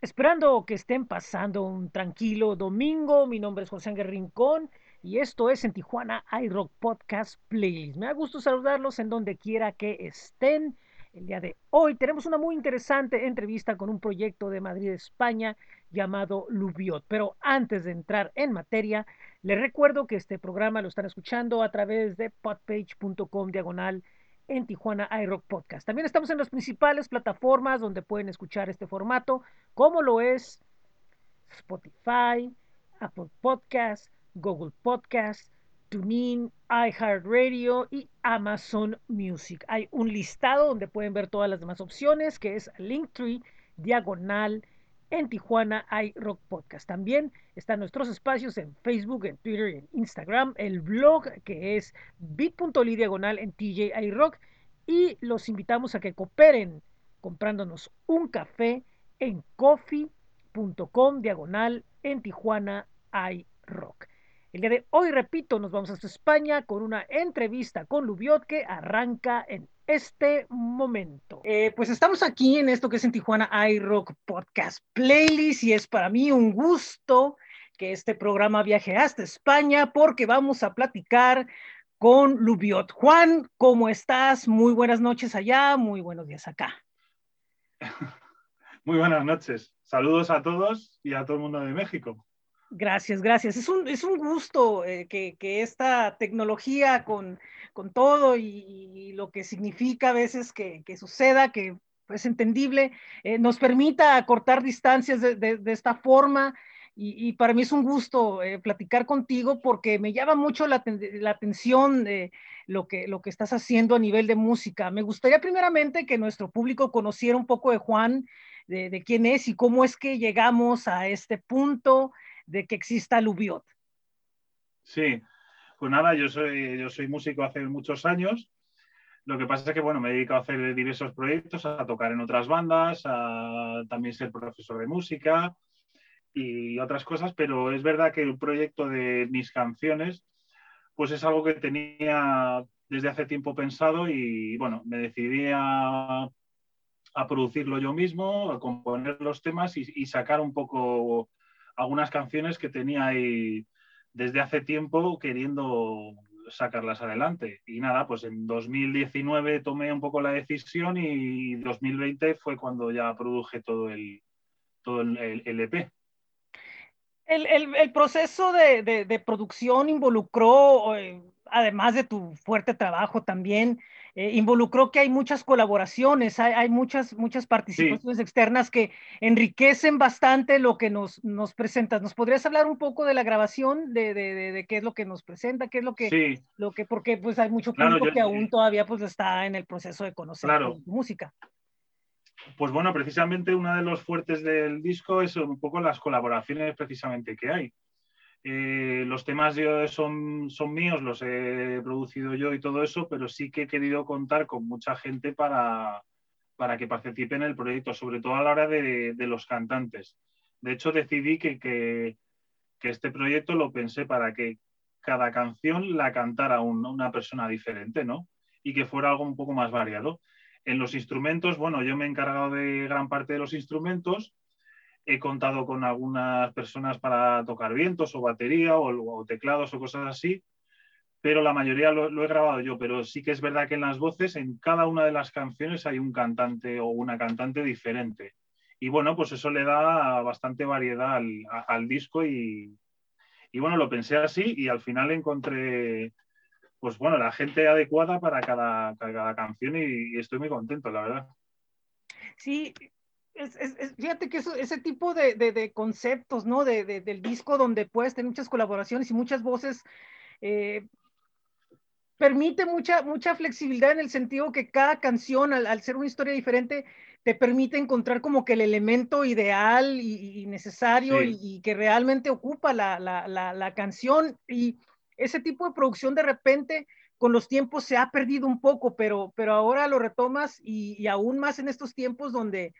Esperando que estén pasando un tranquilo domingo, mi nombre es José Ángel Rincón y esto es en Tijuana iRock Podcast Playlist. Me da gusto saludarlos en donde quiera que estén. El día de hoy tenemos una muy interesante entrevista con un proyecto de Madrid, España, llamado Lubiot. Pero antes de entrar en materia, les recuerdo que este programa lo están escuchando a través de podpage.com diagonal en Tijuana iRock Podcast. También estamos en las principales plataformas donde pueden escuchar este formato, como lo es Spotify, Apple Podcast, Google Podcast, TuneIn, iHeartRadio y Amazon Music. Hay un listado donde pueden ver todas las demás opciones, que es Linktree, diagonal, en Tijuana hay Rock Podcast. También están nuestros espacios en Facebook, en Twitter en Instagram. El blog que es bit.ly diagonal en TJ Rock. Y los invitamos a que cooperen comprándonos un café en coffee.com diagonal en Tijuana hay Rock. El día de hoy, repito, nos vamos hasta España con una entrevista con Lubiot que arranca en este momento. Eh, pues estamos aquí en esto que es en Tijuana iRock Podcast Playlist y es para mí un gusto que este programa viaje hasta España porque vamos a platicar con Lubiot. Juan, ¿cómo estás? Muy buenas noches allá, muy buenos días acá. Muy buenas noches. Saludos a todos y a todo el mundo de México. Gracias, gracias. Es un, es un gusto eh, que, que, esta tecnología con, con todo y, lo que significa a veces que, que suceda, que es entendible, eh, nos permita cortar distancias de, de, esta forma. Y, y, para mí es un gusto eh, platicar contigo porque me llama mucho la, la atención de lo que, lo que estás haciendo a nivel de música. Me gustaría primeramente que nuestro público conociera un poco de Juan, de, de quién es y cómo es que llegamos a este punto de que exista Lubiot. Sí, pues nada, yo soy, yo soy músico hace muchos años. Lo que pasa es que, bueno, me he dedicado a hacer diversos proyectos, a tocar en otras bandas, a también ser profesor de música y otras cosas, pero es verdad que el proyecto de mis canciones, pues es algo que tenía desde hace tiempo pensado y, bueno, me decidí a, producirlo yo mismo, a componer los temas y sacar un poco algunas canciones que tenía ahí desde hace tiempo queriendo sacarlas adelante. Y nada, pues en 2019 tomé un poco la decisión y 2020 fue cuando ya produje todo el, todo el, el EP. El, el, el proceso de, de, de, producción involucró, eh, además de tu fuerte trabajo también, eh, involucró que hay muchas colaboraciones, hay, hay muchas, muchas participaciones sí. externas que enriquecen bastante lo que nos, nos presentas. ¿Nos podrías hablar un poco de la grabación, de, de, de, de qué es lo que nos presenta, qué es lo que, sí. lo que porque pues hay mucho público claro, yo, que aún todavía pues está en el proceso de conocer claro. tu música? Pues bueno, precisamente uno de los fuertes del disco es un poco las colaboraciones precisamente que hay. Eh, los temas son, míos, los he producido yo y todo eso, pero sí que he querido contar con mucha gente para, que participe en el proyecto, sobre todo a la hora de, los cantantes. De hecho, decidí que, este proyecto lo pensé para que cada canción la cantara un, una persona diferente, ¿no? Y que fuera algo un poco más variado. En los instrumentos, bueno, yo me he encargado de gran parte de los instrumentos, he contado con algunas personas para tocar vientos o batería o, teclados o cosas así, pero la mayoría lo, he grabado yo. Pero sí que es verdad que en las voces, en cada una de las canciones hay un cantante o una cantante diferente. Y bueno, pues eso le da bastante variedad al, disco y, y, bueno, lo pensé así y al final encontré, pues bueno, la gente adecuada para cada, cada canción y, y estoy muy contento, la verdad. Sí, es, es, fíjate que eso, ese tipo de, de, de conceptos, ¿no? De, del disco donde puedes tener muchas colaboraciones y muchas voces, eh, permite mucha, mucha flexibilidad en el sentido que cada canción, al, al, ser una historia diferente, te permite encontrar como que el elemento ideal y, y necesario sí. y, y, que realmente ocupa la, la, la, la canción. Y ese tipo de producción de repente con los tiempos se ha perdido un poco, pero, pero ahora lo retomas y, y aún más en estos tiempos donde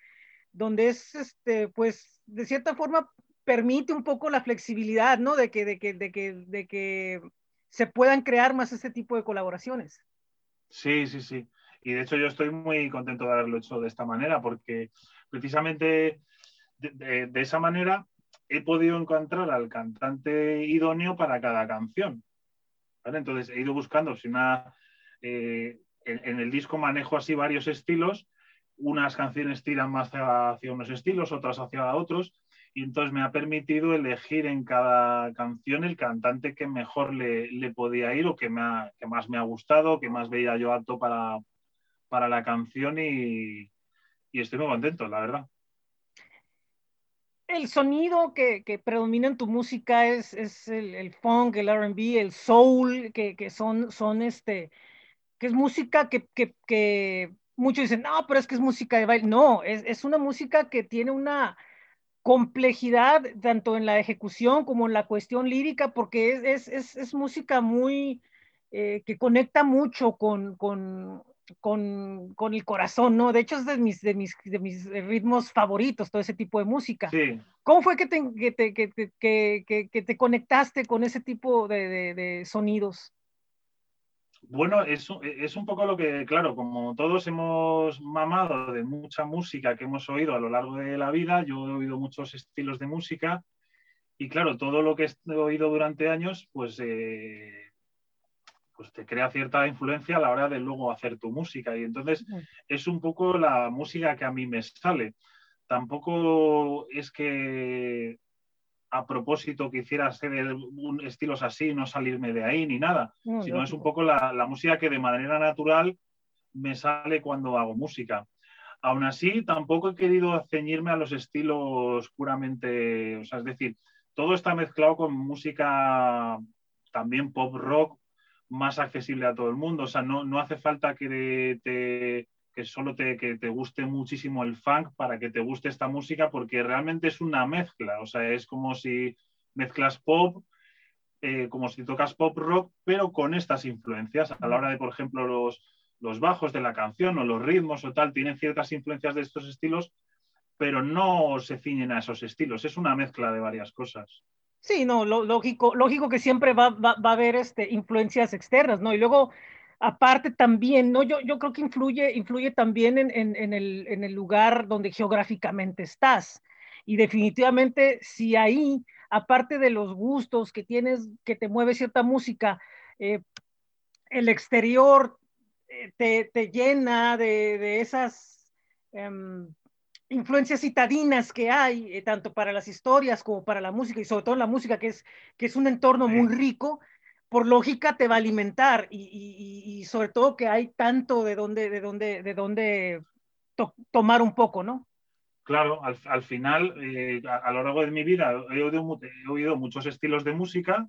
donde es, este, pues, de cierta forma permite un poco la flexibilidad, ¿no? De que, de que, de que, de que se puedan crear más este tipo de colaboraciones. Sí, sí, sí. Y de hecho yo estoy muy contento de haberlo hecho de esta manera porque precisamente de, esa manera he podido encontrar al cantante idóneo para cada canción. Entonces he ido buscando si una... Eh, en, el disco manejo así varios estilos, unas canciones tiran más hacia, unos estilos, otras hacia otros, y entonces me ha permitido elegir en cada canción el cantante que mejor le, podía ir o que, me que más me ha gustado, que más veía yo apto para, para la canción y, estoy muy contento, la verdad. El sonido que, predomina en tu música es, el, funk, el RB, el soul, que, son, son este, que es música que, muchos dicen, no, pero es que es música de baile. No, es, una música que tiene una complejidad tanto en la ejecución como en la cuestión lírica, porque es, música muy, eh, que conecta mucho con, con, el corazón, ¿no? De hecho, es de mis, de mis, de mis ritmos favoritos, todo ese tipo de música. Sí. ¿Cómo fue que te, que te, conectaste con ese tipo de, sonidos? Bueno, es, es, un poco lo que, claro, como todos hemos mamado de mucha música que hemos oído a lo largo de la vida, yo he oído muchos estilos de música y claro, todo lo que he oído durante años, pues eh, pues te crea cierta influencia a la hora de luego hacer tu música. Y entonces es un poco la música que a mí me sale. Tampoco es que a propósito quisiera hacer un estilos así, no salirme de ahí ni nada, sino es un poco la, música que de manera natural me sale cuando hago música. Aún así, tampoco he querido ceñirme a los estilos puramente, o sea, es decir, todo está mezclado con música también pop rock, más accesible a todo el mundo. O sea, no, no hace falta que, te, que solo te, que te guste muchísimo el funk para que te guste esta música, porque realmente es una mezcla. O sea, es como si mezclas pop, eh, como si tocas pop rock, pero con estas influencias. A la hora de, por ejemplo, los, los bajos de la canción o los ritmos o tal, tienen ciertas influencias de estos estilos, pero no se ciñen a esos estilos. Es una mezcla de varias cosas. Sí, no, lógico, lógico que siempre va, a haber este, influencias externas, ¿no? Y luego, aparte también, ¿no? Yo, yo creo que influye, influye también en, el, lugar donde geográficamente estás. Y definitivamente, si ahí, aparte de los gustos que tienes, que te mueve cierta música, eh, el exterior eh, te, llena de, esas em, influencias citadinas que hay, eh, tanto para las historias como para la música, y sobre todo la música, que es, que es un entorno muy rico, por lógica te va a alimentar, y, sobre todo que hay tanto de dónde, de dónde, de dónde tomar un poco, ¿no? Claro, al, final, eh, a, lo largo de mi vida he oído muchos estilos de música,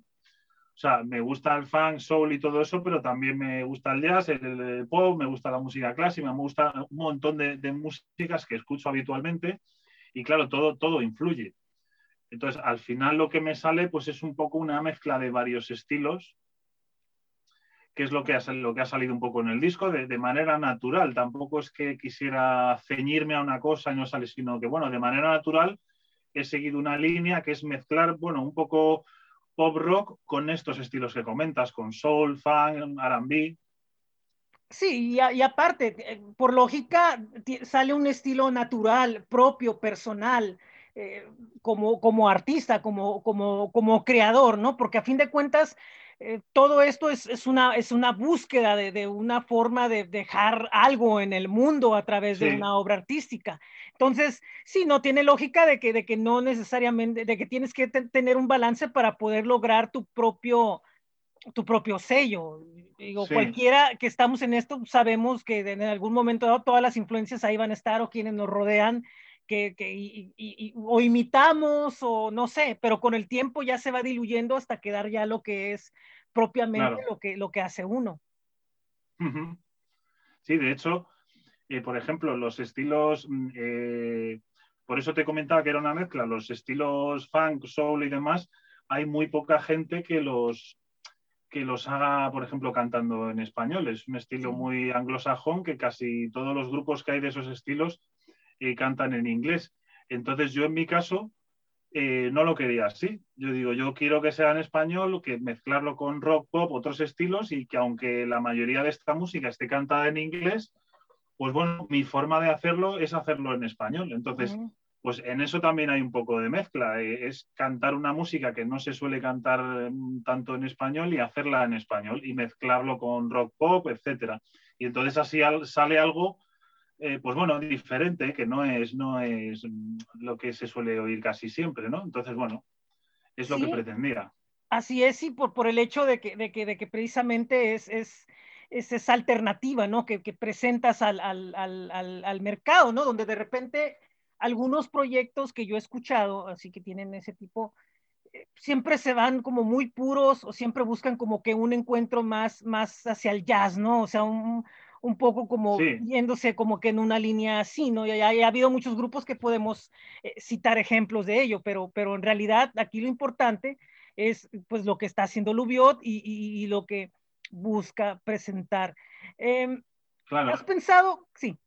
o sea, me gusta el funk, soul y todo eso, pero también me gusta el jazz, el, pop, me gusta la música clásica, me gusta un montón de, músicas que escucho habitualmente y claro, todo, todo influye. Entonces, al final lo que me sale pues es un poco una mezcla de varios estilos, que es lo que ha, salido un poco en el disco, de, de, manera natural. Tampoco es que quisiera ceñirme a una cosa y no sale, sino que, bueno, de manera natural he seguido una línea que es mezclar, bueno, un poco pop rock con estos estilos que comentas, con soul, funk, RB. Sí, y, aparte, eh, por lógica, sale un estilo natural, propio, personal, eh, como, como artista, como, como, como creador, ¿no? Porque a fin de cuentas, eh, todo esto es, es, una, es una búsqueda de, de, una forma de dejar algo en el mundo a través de una obra artística. Entonces, sí, no tiene lógica de que, de que no necesariamente, de que tienes que tener un balance para poder lograr tu propio, tu propio sello. Digo, cualquiera que estamos en esto sabemos que en algún momento dado todas las influencias ahí van a estar o quienes nos rodean, que, que o imitamos o no sé, pero con el tiempo ya se va diluyendo hasta quedar ya lo que es propiamente lo, que, lo que hace uno. Sí, de hecho, eh, por ejemplo, los estilos, mm, eh, por eso te comentaba que era una mezcla, los estilos funk, soul y demás, hay muy poca gente que los, que los haga, por ejemplo, cantando en español. Es un estilo muy anglosajón que casi todos los grupos que hay de esos estilos eh, cantan en inglés. Entonces yo en mi caso no lo quería así. Yo digo, yo quiero que sea en español, que mezclarlo con rock, pop, otros estilos y que aunque la mayoría de esta música esté cantada en inglés, pues bueno, mi forma de hacerlo es hacerlo en español. Entonces, pues en eso también hay un poco de mezcla. Eh, es cantar una música que no se suele cantar mm, tanto en español y hacerla en español y mezclarlo con rock pop, etcétera. Y entonces así sale algo, eh, pues bueno, diferente, que no es, no es lo que se suele oír casi siempre, ¿no? Entonces, bueno, es lo que pretendía. Así es, y por, por el hecho de que, de que, de que precisamente es, es, es, esa alternativa, ¿no? Que, que presentas al, al, al, al, mercado, ¿no? Donde de repente algunos proyectos que yo he escuchado, así que tienen ese tipo, eh, siempre se van como muy puros o siempre buscan como que un encuentro más, más hacia el jazz, ¿no? O sea, un, un poco como yéndose como que en una línea así, ¿no? Y, ha, ha habido muchos grupos que podemos eh, citar ejemplos de ello, pero, pero en realidad aquí lo importante es pues lo que está haciendo Lubiot y, lo que busca presentar. Em, ¿Has pensado? Sí.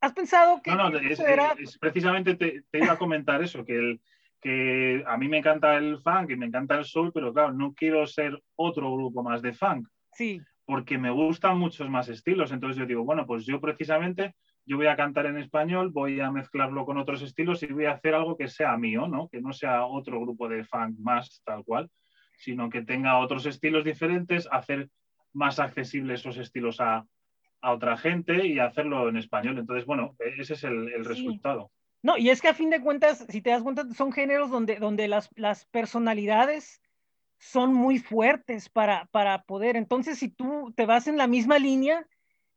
¿Has pensado que... No, no, es, precisamente te, iba a comentar eso, que, el, que a mí me encanta el funk y me encanta el soul, pero claro, no quiero ser otro grupo más de funk. Sí. Porque me gustan muchos más estilos. Entonces yo digo, bueno, pues yo precisamente yo voy a cantar en español, voy a mezclarlo con otros estilos y voy a hacer algo que sea mío, ¿no? Que no sea otro grupo de funk más tal cual, sino que tenga otros estilos diferentes, hacer más accesibles esos estilos a, otra gente y hacerlo en español. Entonces, bueno, ese es el, resultado. No, y es que a fin de cuentas, si te das cuenta, son géneros donde, donde las, las personalidades son muy fuertes para, para poder. Entonces, si tú te vas en la misma línea,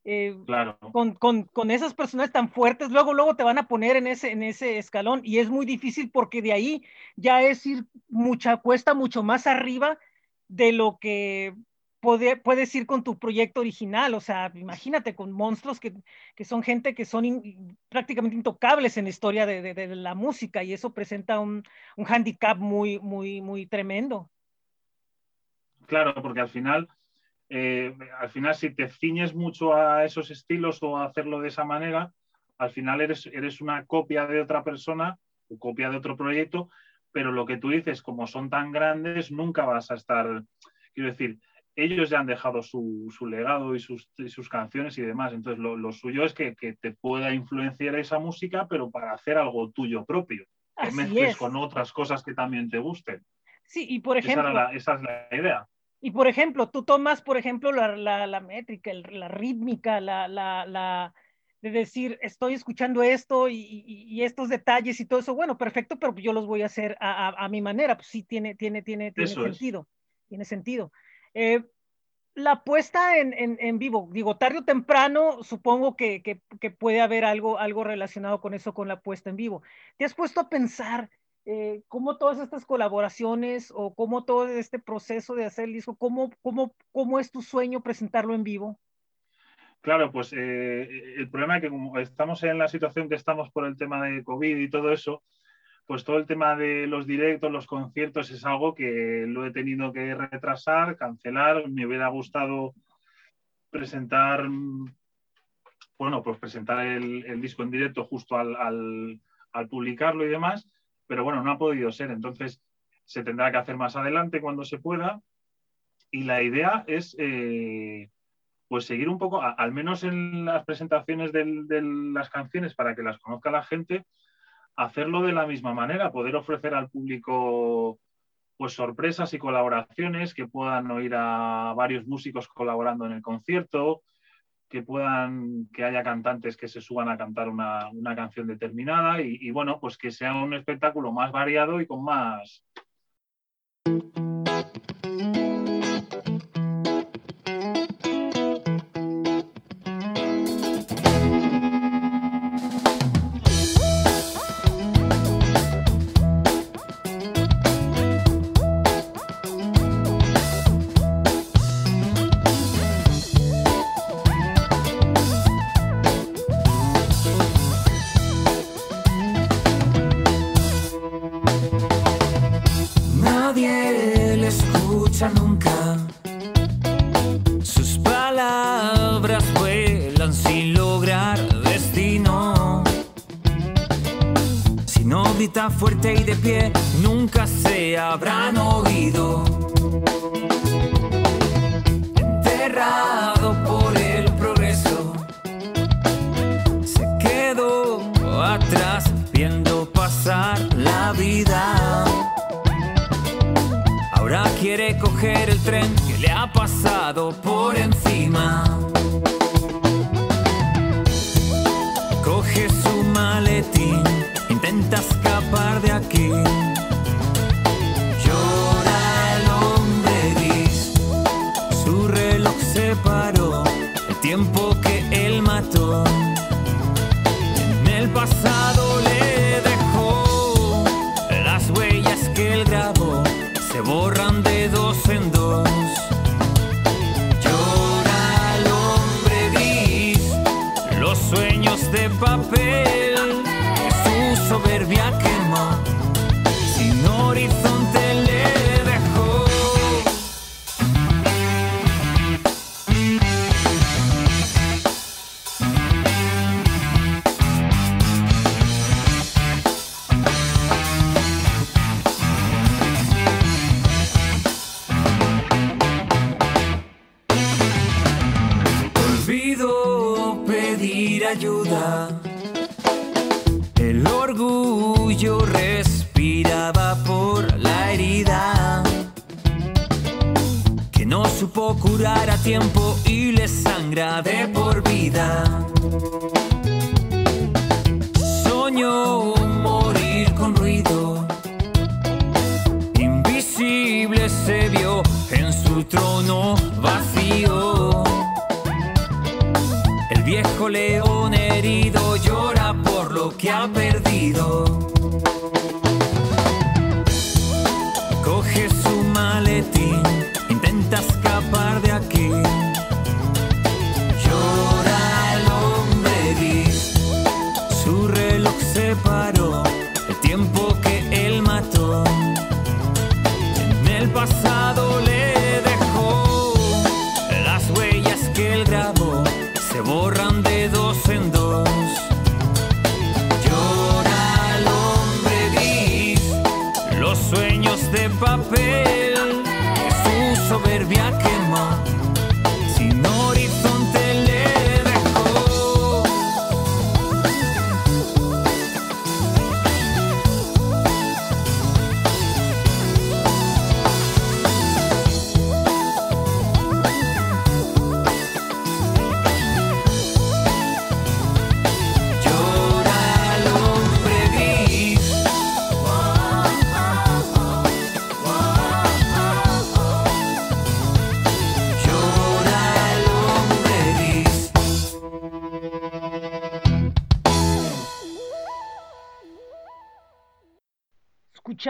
eh, claro. con, con, con, esas personas tan fuertes, luego, luego te van a poner en ese, en ese escalón y es muy difícil porque de ahí ya es ir mucha cuesta mucho más arriba de lo que puede, puedes ir con tu proyecto original. O sea, imagínate con monstruos que, que son gente que son prácticamente intocables en la historia de, de, de, la música y eso presenta un, un handicap muy, muy, muy tremendo. Claro, porque al final eh, al final si te ciñes mucho a esos estilos o a hacerlo de esa manera, al final eres, eres una copia de otra persona o copia de otro proyecto, pero lo que tú dices, como son tan grandes, nunca vas a estar, quiero decir, ellos ya han dejado su, legado y sus, canciones y demás, entonces lo, suyo es que, te pueda influenciar esa música, pero para hacer algo tuyo propio, que mezcles con otras cosas que también te gusten. Sí, y por ejemplo... esa es la idea. Y por ejemplo, tú tomas, por ejemplo, la, la, la métrica, la rítmica, la, la, de decir, estoy escuchando esto y, y, estos detalles y todo eso, bueno, perfecto, pero yo los voy a hacer a, a, mi manera, pues sí, tiene, tiene, tiene, tiene sentido, tiene sentido. Eh, la puesta en, en, en, vivo, digo, tarde o temprano, supongo que, que, que, puede haber algo, algo relacionado con eso, con la puesta en vivo. ¿Te has puesto a pensar eh, cómo todas estas colaboraciones o cómo todo este proceso de hacer el disco, cómo, cómo, cómo es tu sueño presentarlo en vivo? Claro, pues eh, el problema es que como estamos en la situación que estamos por el tema de COVID y todo eso, pues todo el tema de los directos, los conciertos es algo que lo he tenido que retrasar, cancelar. Me hubiera gustado presentar, bueno, pues presentar el, disco en directo justo al publicarlo y demás pero bueno, no ha podido ser. Entonces, se tendrá que hacer más adelante cuando se pueda. Y la idea es, eh, pues, seguir un poco, al menos en las presentaciones de las canciones para que las conozca la gente, hacerlo de la misma manera, poder ofrecer al público pues sorpresas y colaboraciones, que puedan oír a varios músicos colaborando en el concierto, que puedan, que haya cantantes que se suban a cantar una, canción determinada y, y, bueno, pues que sea un espectáculo más variado y con más,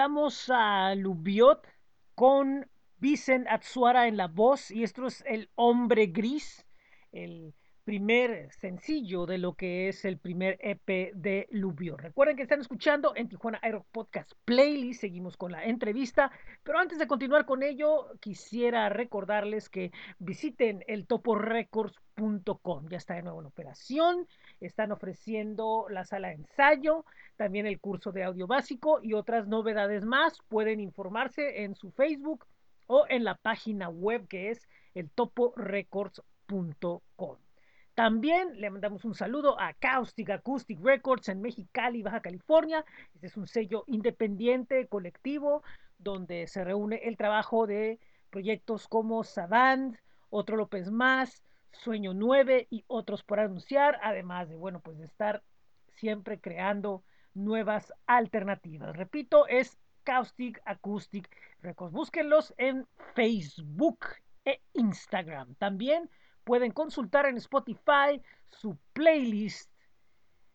Escuchamos a Lubiot con Vicent Atsuara en la voz y esto es El Hombre Gris, el primer sencillo de lo que es el primer EP de Lubiot. Recuerden que están escuchando en Tijuana Aero Podcast Playlist, seguimos con la entrevista, pero antes de continuar con ello, quisiera recordarles que visiten el toporecords.com, ya está de nuevo en operación, están ofreciendo la sala de ensayo, también el curso de audio básico y otras novedades más. Pueden informarse en su Facebook o en la página web que es el toporecords.com. También le mandamos un saludo a Caustic Acoustic Records en Mexicali, Baja California. Este es un sello independiente, colectivo, donde se reúne el trabajo de proyectos como Savant, Otro López Más, Sueño 9 y otros por anunciar, además de, bueno, pues de estar siempre creando nuevas alternativas. Repito, es Caustic Acoustic Records. Búsquenlos en Facebook e Instagram. También pueden consultar en Spotify su playlist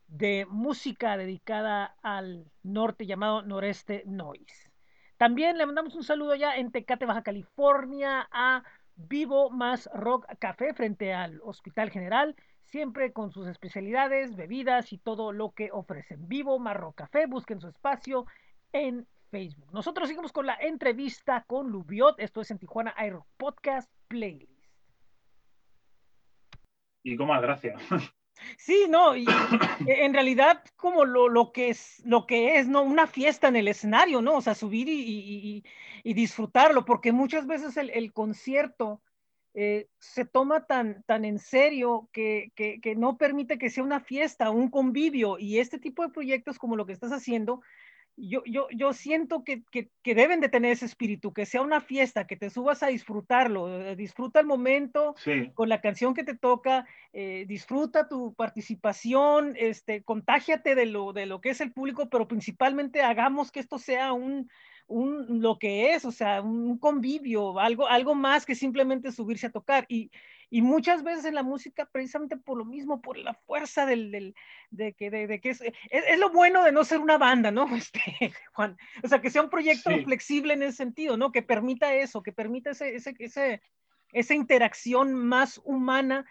de música dedicada al norte llamado Noreste Noise. También le mandamos un saludo ya en Tecate, Baja California, a Vivo Más Rock Café frente al Hospital General, siempre con sus especialidades, bebidas y todo lo que ofrecen. Vivo Más Rock Café, busquen su espacio en Facebook. Nosotros seguimos con la entrevista con Lubiot, esto es en Tijuana Air Podcast Playlist. Y con más gracia. Sí, no, y en realidad como lo, lo, que es, lo que es, ¿no? Una fiesta en el escenario, ¿no? O sea, subir y, y, y disfrutarlo, porque muchas veces el, el concierto eh, se toma tan, tan en serio que, que, que, no permite que sea una fiesta, un convivio, y este tipo de proyectos como lo que estás haciendo, yo, yo, yo siento que, que, que, deben de tener ese espíritu, que sea una fiesta, que te subas a disfrutarlo, eh, disfruta el momento Sí, con la canción que te toca, eh, disfruta tu participación, este, contágiate de lo, de lo que es el público, pero principalmente hagamos que esto sea un, un lo que es, o sea, un convivio, algo, algo más que simplemente subirse a tocar. Y, y muchas veces en la música, precisamente por lo mismo, por la fuerza del, del de, que, de, de que es, es, es, lo bueno de no ser una banda, ¿no? Este, Juan, o sea, que sea un proyecto Sí. flexible en ese sentido, ¿no? Que permita eso, que permita ese, ese, ese, esa interacción más humana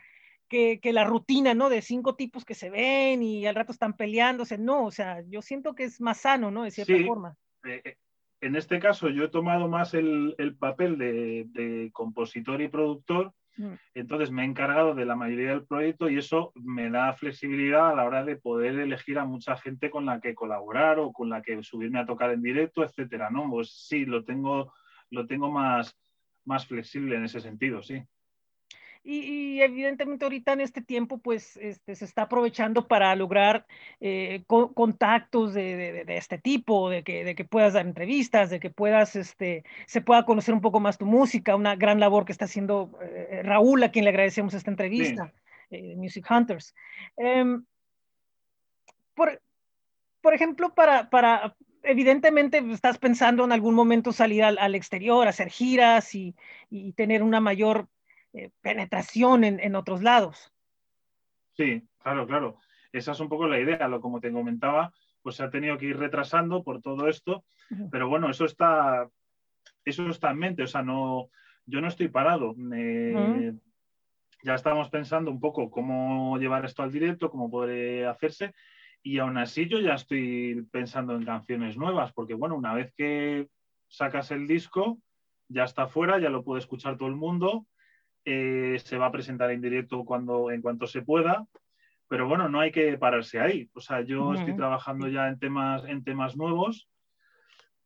que, que, la rutina, ¿no? De cinco tipos que se ven y al rato están peleándose. No, o sea, yo siento que es más sano, ¿no? De cierta Sí. forma. eh, eh, en este caso yo he tomado más el, el papel de, de compositor y productor. Entonces me he encargado de la mayoría del proyecto y eso me da flexibilidad a la hora de poder elegir a mucha gente con la que colaborar o con la que subirme a tocar en directo, etcétera, ¿no? Pues sí, lo tengo, lo tengo más, más flexible en ese sentido, sí. Y, y, evidentemente ahorita en este tiempo pues este, se está aprovechando para lograr eh, co contactos de, de, de, este tipo, de que, de que puedas dar entrevistas, de que puedas, este, se pueda conocer un poco más tu música, una gran labor que está haciendo eh, Raúl, a quien le agradecemos esta entrevista, eh, Music Hunters. por, por ejemplo, para, para, evidentemente estás pensando en algún momento salir al, al exterior, hacer giras y, y tener una mayor eh, penetración en, en, otros lados. Sí, claro, claro. Esa es un poco la idea. Lo como te comentaba, pues se ha tenido que ir retrasando por todo esto, uh -huh. pero bueno, eso está, eso está en mente. O sea, no, yo no estoy parado. Eh, uh -huh. Ya estamos pensando un poco cómo llevar esto al directo, cómo poder hacerse. Y aún así yo ya estoy pensando en canciones nuevas, porque bueno, una vez que sacas el disco, ya está fuera, ya lo puede escuchar todo el mundo eh, se va a presentar en directo cuando, en cuanto se pueda, pero bueno, no hay que pararse ahí. O sea, yo uh -huh. estoy trabajando ya en temas, en temas nuevos,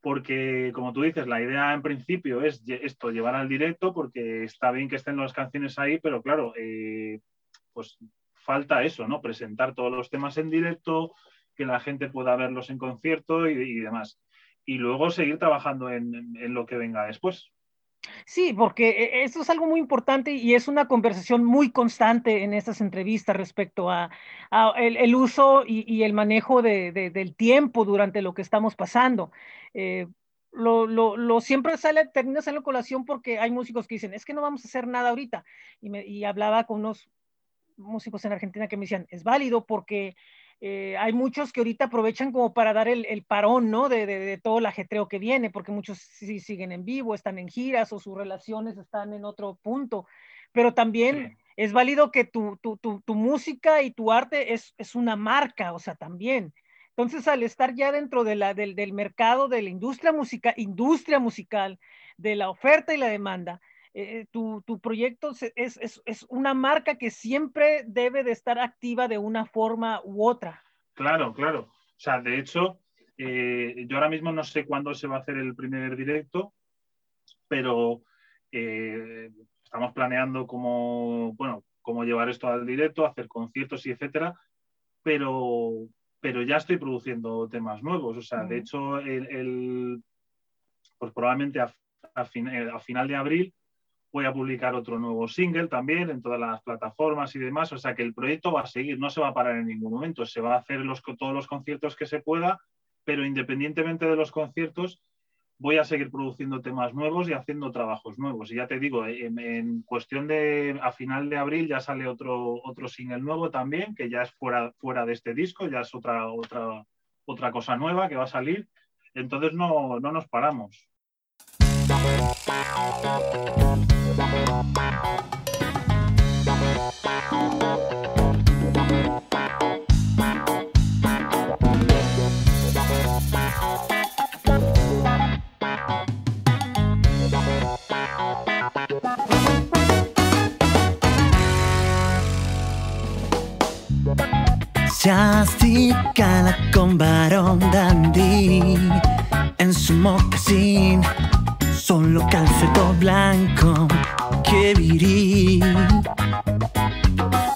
porque como tú dices, la idea en principio es esto, llevar al directo, porque está bien que estén las canciones ahí, pero claro, eh, pues falta eso, ¿no? Presentar todos los temas en directo, que la gente pueda verlos en concierto y, y demás. Y luego seguir trabajando en, en lo que venga después. Sí, porque eso es algo muy importante y es una conversación muy constante en estas entrevistas respecto a, el, el, uso y, el manejo de, de, del tiempo durante lo que estamos pasando. Eh, lo, lo, lo, siempre sale, termina saliendo colación porque hay músicos que dicen, es que no vamos a hacer nada ahorita. Y, me, y hablaba con unos músicos en Argentina que me decían, es válido porque eh, hay muchos que ahorita aprovechan como para dar el, el parón, ¿no? De, de, de, todo el ajetreo que viene, porque muchos sí siguen en vivo, están en giras o sus relaciones están en otro punto. Pero también sí. es válido que tu, tu, tu, tu, música y tu arte es, es una marca, o sea, también. Entonces, al estar ya dentro de la, del, del mercado de la industria, musical, industria musical, de la oferta y la demanda, eh, tu, tu, proyecto es, es, es, una marca que siempre debe de estar activa de una forma u otra. Claro, claro. O sea, de hecho, eh, yo ahora mismo no sé cuándo se va a hacer el primer directo, pero eh, estamos planeando cómo, bueno, cómo llevar esto al directo, hacer conciertos y etcétera, pero, pero ya estoy produciendo temas nuevos. O sea, uh -huh. de hecho, el, el, pues probablemente a, a, fin, a final de abril voy a publicar otro nuevo single también en todas las plataformas y demás, o sea que el proyecto va a seguir, no se va a parar en ningún momento, se va a hacer todos los conciertos que se pueda, pero independientemente de los conciertos, voy a seguir produciendo temas nuevos y haciendo trabajos nuevos. Y ya te digo, en, en cuestión de a final de abril ya sale otro, otro single nuevo también, que ya es fuera, fuera de este disco, ya es otra, otra, otra cosa nueva que va a salir. Entonces no, no nos paramos. Acicala con varón dandy en su mocasín, solo calceto blanco que viril.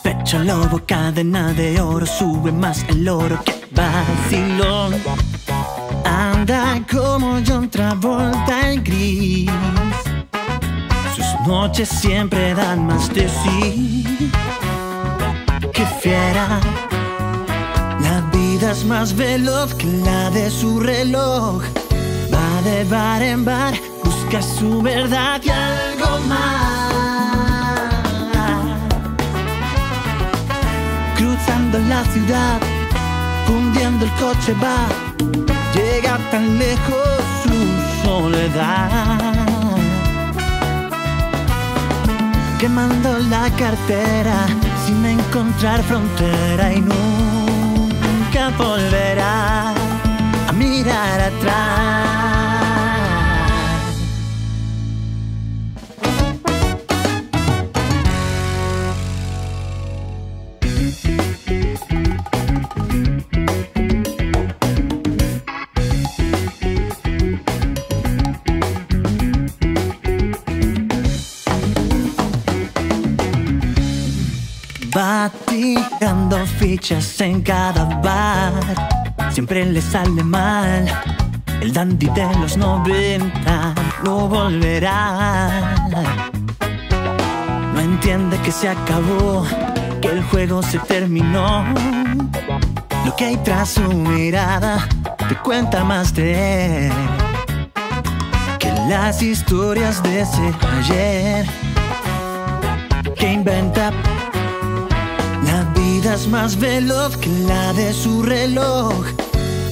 Pecho lobo, cadena de oro, sube más el oro que vacilón. Anda como John Travolta en gris. Sus noches siempre dan más de sí. Que fiera. La vida es más veloz que la de su reloj. Va de bar en bar, busca su verdad y algo más. Cruzando la ciudad, fundiendo el coche va. Llega tan lejos su soledad. Quemando la cartera sin encontrar frontera y nunca volverá a mirar atrás. En cada bar. Siempre le sale mal. El dandy de los 90 no volverá. No entiende que se acabó, que el juego se terminó. Lo que hay tras su mirada te cuenta más de él que las historias de ese ayer que inventa más veloz que la de su reloj.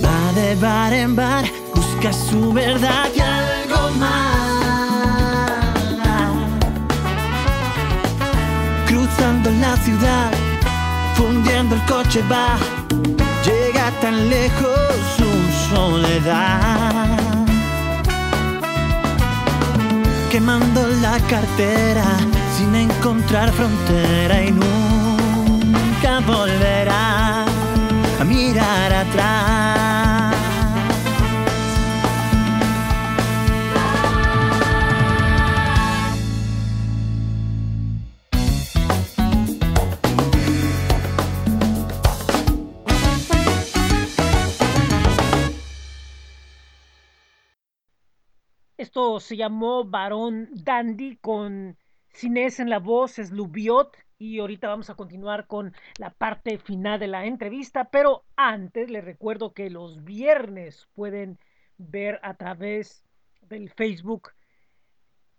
Va de bar en bar, busca su verdad y algo más. Cruzando la ciudad, fundiendo el coche va. Llega tan lejos su soledad. Quemando la cartera sin encontrar frontera y nunca volverá a mirar atrás. Esto se llamó Barón Dandy con Cines en la voz, es Lubiot. Y ahorita vamos a continuar con la parte final de la entrevista. Pero antes les recuerdo que los viernes pueden ver a través del Facebook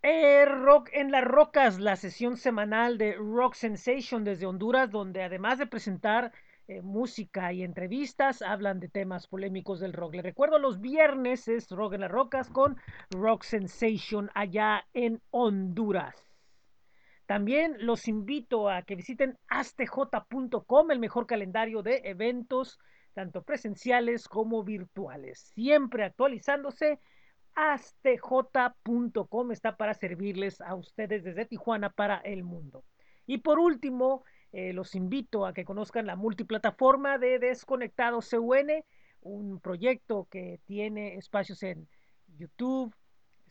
eh, Rock en las Rocas, la sesión semanal de Rock Sensation desde Honduras, donde además de presentar eh, música y entrevistas, hablan de temas polémicos del rock. Les recuerdo, los viernes es Rock en las Rocas con Rock Sensation allá en Honduras. También los invito a que visiten astj.com, el mejor calendario de eventos, tanto presenciales como virtuales. Siempre actualizándose. Astj.com está para servirles a ustedes desde Tijuana para el mundo. Y por último, eh, los invito a que conozcan la multiplataforma de Desconectados CUN, un proyecto que tiene espacios en YouTube,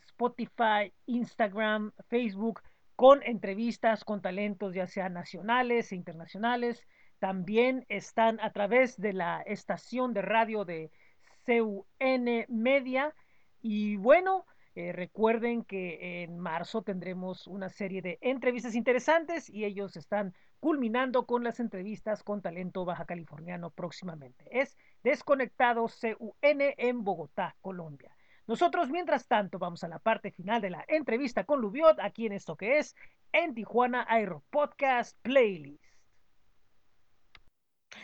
Spotify, Instagram, Facebook, con entrevistas con talentos ya sean nacionales e internacionales. También están a través de la estación de radio de CUN Media. Y bueno, eh, recuerden que en marzo tendremos una serie de entrevistas interesantes y ellos están culminando con las entrevistas con talento baja californiano próximamente. Es Desconectado CUN en Bogotá, Colombia. Nosotros, mientras tanto, vamos a la parte final de la entrevista con Lubiot, aquí en esto que es en Tijuana Aero Podcast Playlist.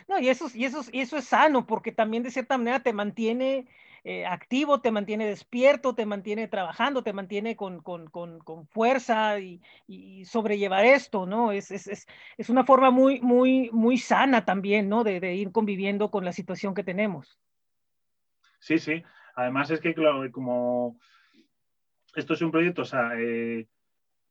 No, y eso, y, eso, y eso es sano, porque también de cierta manera te mantiene eh, activo, te mantiene despierto, te mantiene trabajando, te mantiene con, con, con, con fuerza y, y, sobrellevar esto, ¿no? Es, es, es, es, una forma muy, muy, muy sana también, ¿no? De, de ir conviviendo con la situación que tenemos. Sí, sí. Además es que, claro, como esto es un proyecto, o sea, eh,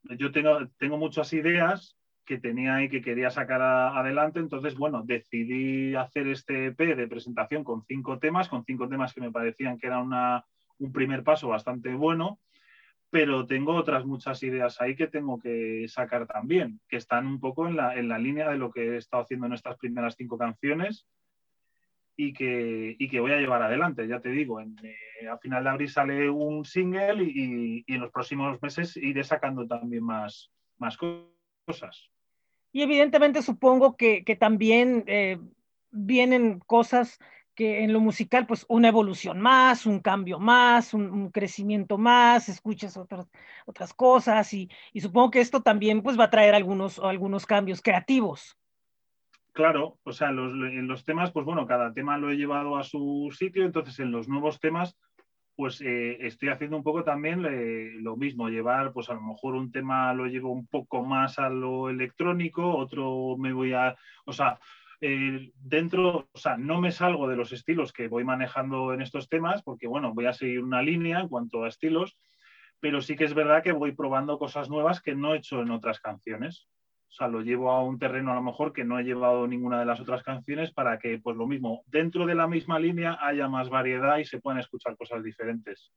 yo tengo, tengo muchas ideas que tenía y que quería sacar adelante, entonces, bueno, decidí hacer este EP de presentación con cinco temas, con cinco temas que me parecían que era un primer paso bastante bueno, pero tengo otras muchas ideas ahí que tengo que sacar también, que están un poco en la, en la línea de lo que he estado haciendo en estas primeras cinco canciones y que, y que voy a llevar adelante, ya te digo. En, eh, a final de abril sale un single y, y, en los próximos meses iré sacando también más, más cosas. Y evidentemente supongo que, que también eh, vienen cosas que en lo musical, pues una evolución más, un cambio más, un, un crecimiento más, escuchas otras, otras cosas y, y, supongo que esto también pues va a traer algunos, algunos cambios creativos. Claro, o sea, los, en los temas, pues bueno, cada tema lo he llevado a su sitio, entonces en los nuevos temas, pues eh, estoy haciendo un poco también eh, lo mismo, llevar, pues a lo mejor un tema lo llevo un poco más a lo electrónico, otro me voy a, o sea, eh, dentro, o sea, no me salgo de los estilos que voy manejando en estos temas, porque bueno, voy a seguir una línea en cuanto a estilos, pero sí que es verdad que voy probando cosas nuevas que no he hecho en otras canciones. O sea, lo llevo a un terreno a lo mejor que no he llevado ninguna de las otras canciones para que, pues lo mismo, dentro de la misma línea haya más variedad y se puedan escuchar cosas diferentes.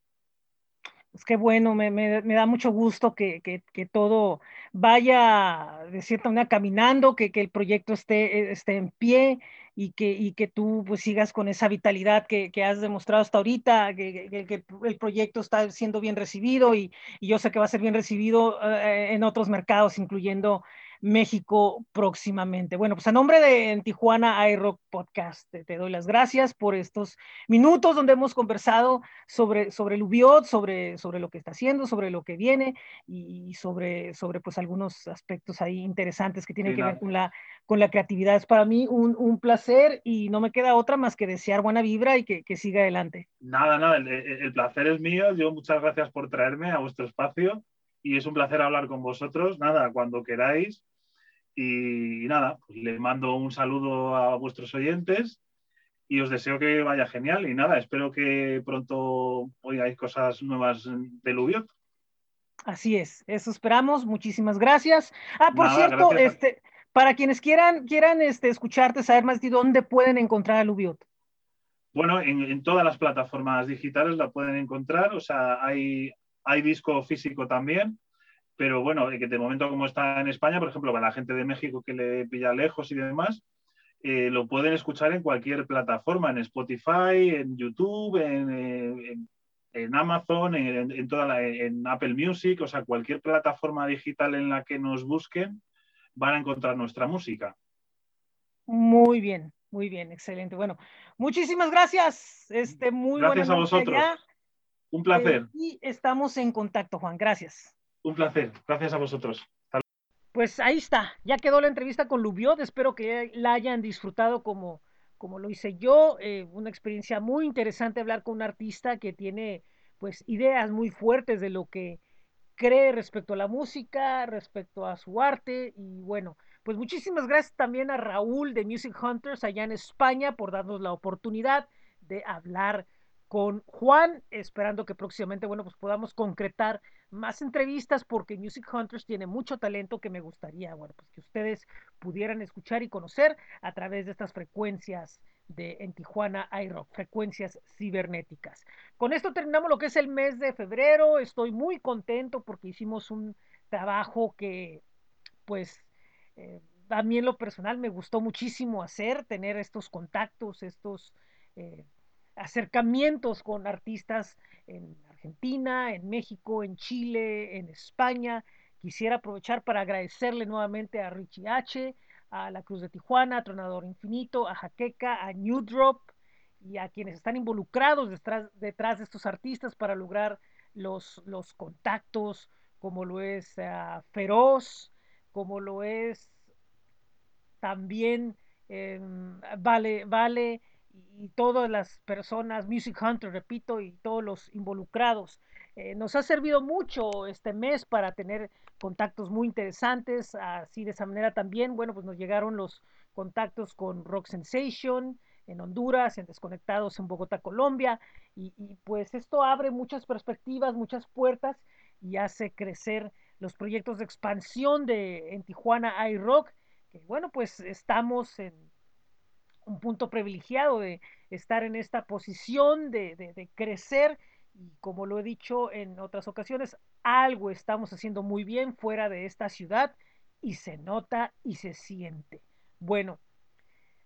Pues qué bueno, me, me, me da mucho gusto que, que, que, todo vaya de cierta manera caminando, que, que el proyecto esté, esté en pie y que, y que tú pues sigas con esa vitalidad que, que has demostrado hasta ahorita, que, que, el proyecto está siendo bien recibido y, y, yo sé que va a ser bien recibido eh, en otros mercados, incluyendo México próximamente. Bueno, pues a nombre de en Tijuana iRock Podcast, te, te, doy las gracias por estos minutos donde hemos conversado sobre, sobre el UBIOT, sobre, sobre lo que está haciendo, sobre lo que viene y sobre, sobre pues algunos aspectos ahí interesantes que tienen sí, que ver con la, con la creatividad. Es para mí un, un, placer y no me queda otra más que desear buena vibra y que, que siga adelante. Nada, nada, el, el placer es mío. Yo muchas gracias por traerme a vuestro espacio y es un placer hablar con vosotros. Nada, cuando queráis. Y, nada, pues les mando un saludo a vuestros oyentes y os deseo que vaya genial. Y nada, espero que pronto oigáis cosas nuevas del Ubiot. Así es, eso esperamos. Muchísimas gracias. Ah, por nada, cierto, gracias. este, para quienes quieran, quieran este, escucharte, saber más de dónde pueden encontrar al Ubiot. Bueno, en, en, todas las plataformas digitales la pueden encontrar. O sea, hay, hay disco físico también pero bueno, que de momento como está en España, por ejemplo, para la gente de México que le pilla lejos y demás, eh, lo pueden escuchar en cualquier plataforma, en Spotify, en YouTube, en, en, en Amazon, en, en, toda la, en Apple Music, o sea, cualquier plataforma digital en la que nos busquen, van a encontrar nuestra música. Muy bien, muy bien, excelente. Bueno, muchísimas gracias. Este, muy gracias a vosotros. Allá. Un placer. Eh, y estamos en contacto, Juan. Gracias. Un placer. Gracias a vosotros. Pues ahí está. Ya quedó la entrevista con Lubiot. Espero que la hayan disfrutado como, como lo hice yo. Eh, una experiencia muy interesante hablar con un artista que tiene pues ideas muy fuertes de lo que cree respecto a la música, respecto a su arte y bueno, pues muchísimas gracias también a Raúl de Music Hunters allá en España por darnos la oportunidad de hablar con Juan, esperando que próximamente, bueno, pues podamos concretar más entrevistas porque Music Hunters tiene mucho talento que me gustaría, bueno, pues que ustedes pudieran escuchar y conocer a través de estas frecuencias de en Tijuana iRock, frecuencias cibernéticas. Con esto terminamos lo que es el mes de febrero. Estoy muy contento porque hicimos un trabajo que, pues, eh, a mí en lo personal me gustó muchísimo hacer, tener estos contactos, estos eh, acercamientos con artistas en Argentina, en México, en Chile, en España. Quisiera aprovechar para agradecerle nuevamente a Richie H., a la Cruz de Tijuana, a Tronador Infinito, a Jaqueca, a New Drop y a quienes están involucrados detrás, de estos artistas para lograr los, los contactos, como lo es uh, Feroz, como lo es también eh, Vale, Vale y todas las personas, Music Hunter, repito, y todos los involucrados. Eh, nos ha servido mucho este mes para tener contactos muy interesantes, así de esa manera también, bueno, pues nos llegaron los contactos con Rock Sensation en Honduras, en Desconectados en Bogotá, Colombia, y, pues esto abre muchas perspectivas, muchas puertas y hace crecer los proyectos de expansión de en Tijuana iRock, que bueno, pues estamos en un punto privilegiado de estar en esta posición, de, crecer y como lo he dicho en otras ocasiones, algo estamos haciendo muy bien fuera de esta ciudad y se nota y se siente. Bueno,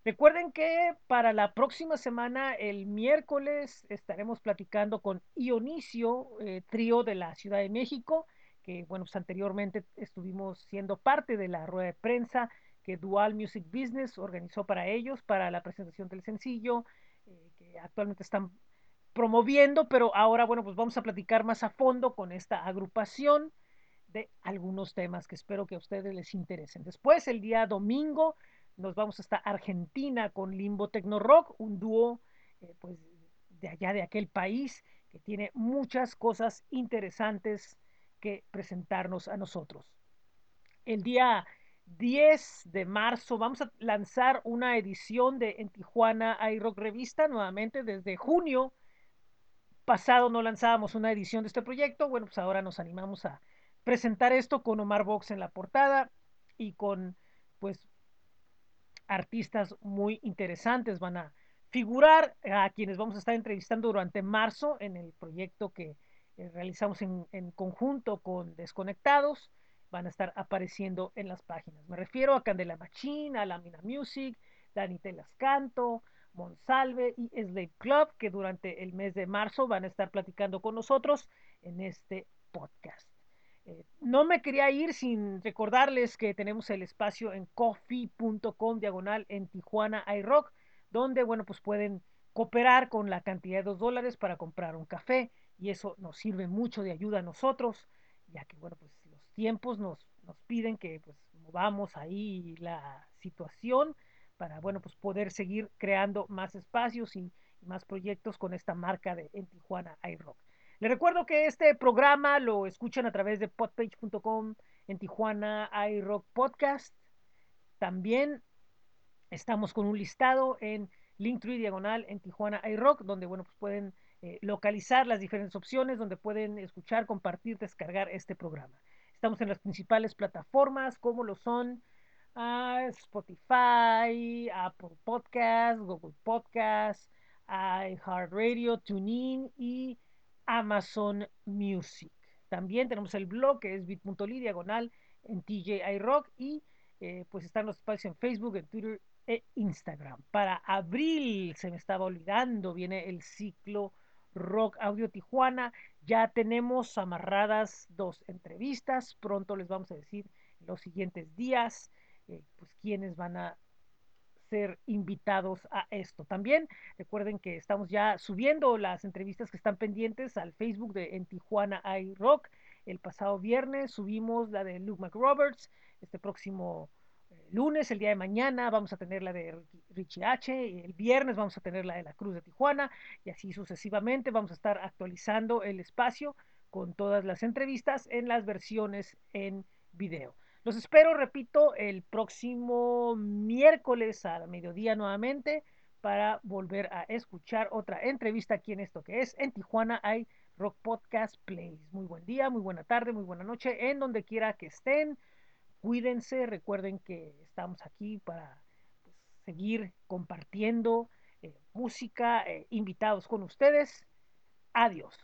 Recuerden que para la próxima semana, el miércoles, estaremos platicando con Ionicio, eh, trío de la Ciudad de México, que bueno, pues anteriormente estuvimos siendo parte de la rueda de prensa que Dual Music Business organizó para ellos, para la presentación del sencillo, eh, que actualmente están promoviendo, pero ahora, bueno, pues vamos a platicar más a fondo con esta agrupación de algunos temas que espero que a ustedes les interesen. Después, el día domingo, nos vamos hasta Argentina con Limbo Tecno Rock, un dúo eh, pues de allá de aquel país que tiene muchas cosas interesantes que presentarnos a nosotros. El día 10 de marzo. Vamos a lanzar una edición de En Tijuana iRock Revista nuevamente desde junio pasado. No lanzábamos una edición de este proyecto, bueno, pues ahora nos animamos a presentar esto con Omar Box en la portada y con pues artistas muy interesantes. Van a figurar a quienes vamos a estar entrevistando durante marzo en el proyecto que eh, realizamos en, en, conjunto con Desconectados. Van a estar apareciendo en las páginas. Me refiero a Candela Machín, a Lamina Music, Dani Telas Canto, Monsalve y Slave Club, que durante el mes de marzo van a estar platicando con nosotros en este podcast. Eh, no me quería ir sin recordarles que tenemos el espacio en coffee.com diagonal en Tijuana iRock, donde, bueno, pues pueden cooperar con la cantidad de dos dólares para comprar un café y eso nos sirve mucho de ayuda a nosotros, ya que, bueno, pues tiempos nos, nos piden que pues movamos ahí la situación para, bueno, pues poder seguir creando más espacios y, más proyectos con esta marca de en Tijuana iRock. Les recuerdo que este programa lo escuchan a través de podpage.com en Tijuana iRock Podcast. También estamos con un listado en Linktree Diagonal en Tijuana iRock, donde bueno, pues pueden eh, localizar las diferentes opciones, donde pueden escuchar, compartir, descargar este programa. Estamos en las principales plataformas, como lo son uh, Spotify, Apple Podcast, Google Podcast, iHeartRadio, TuneIn y Amazon Music. También tenemos el blog que es bit.ly diagonal en TJI Rock y eh, pues están los espacios en Facebook, en Twitter e Instagram. Para abril, se me estaba olvidando, viene el ciclo Rock Audio Tijuana. Ya tenemos amarradas dos entrevistas. Pronto les vamos a decir en los siguientes días eh, pues quiénes van a ser invitados a esto. También recuerden que estamos ya subiendo las entrevistas que están pendientes al Facebook de En Tijuana iRock. El pasado viernes subimos la de Luke McRoberts. Este próximo lunes, el día de mañana, vamos a tener la de Richie H. El viernes vamos a tener la de la Cruz de Tijuana y así sucesivamente. Vamos a estar actualizando el espacio con todas las entrevistas en las versiones en video. Los espero, repito, el próximo miércoles a mediodía nuevamente para volver a escuchar otra entrevista aquí en esto que es en Tijuana hay Rock Podcast Plays. Muy buen día, muy buena tarde, muy buena noche, en donde quiera que estén. Cuídense, recuerden que estamos aquí para pues, seguir compartiendo eh, música, eh, invitados con ustedes. Adiós.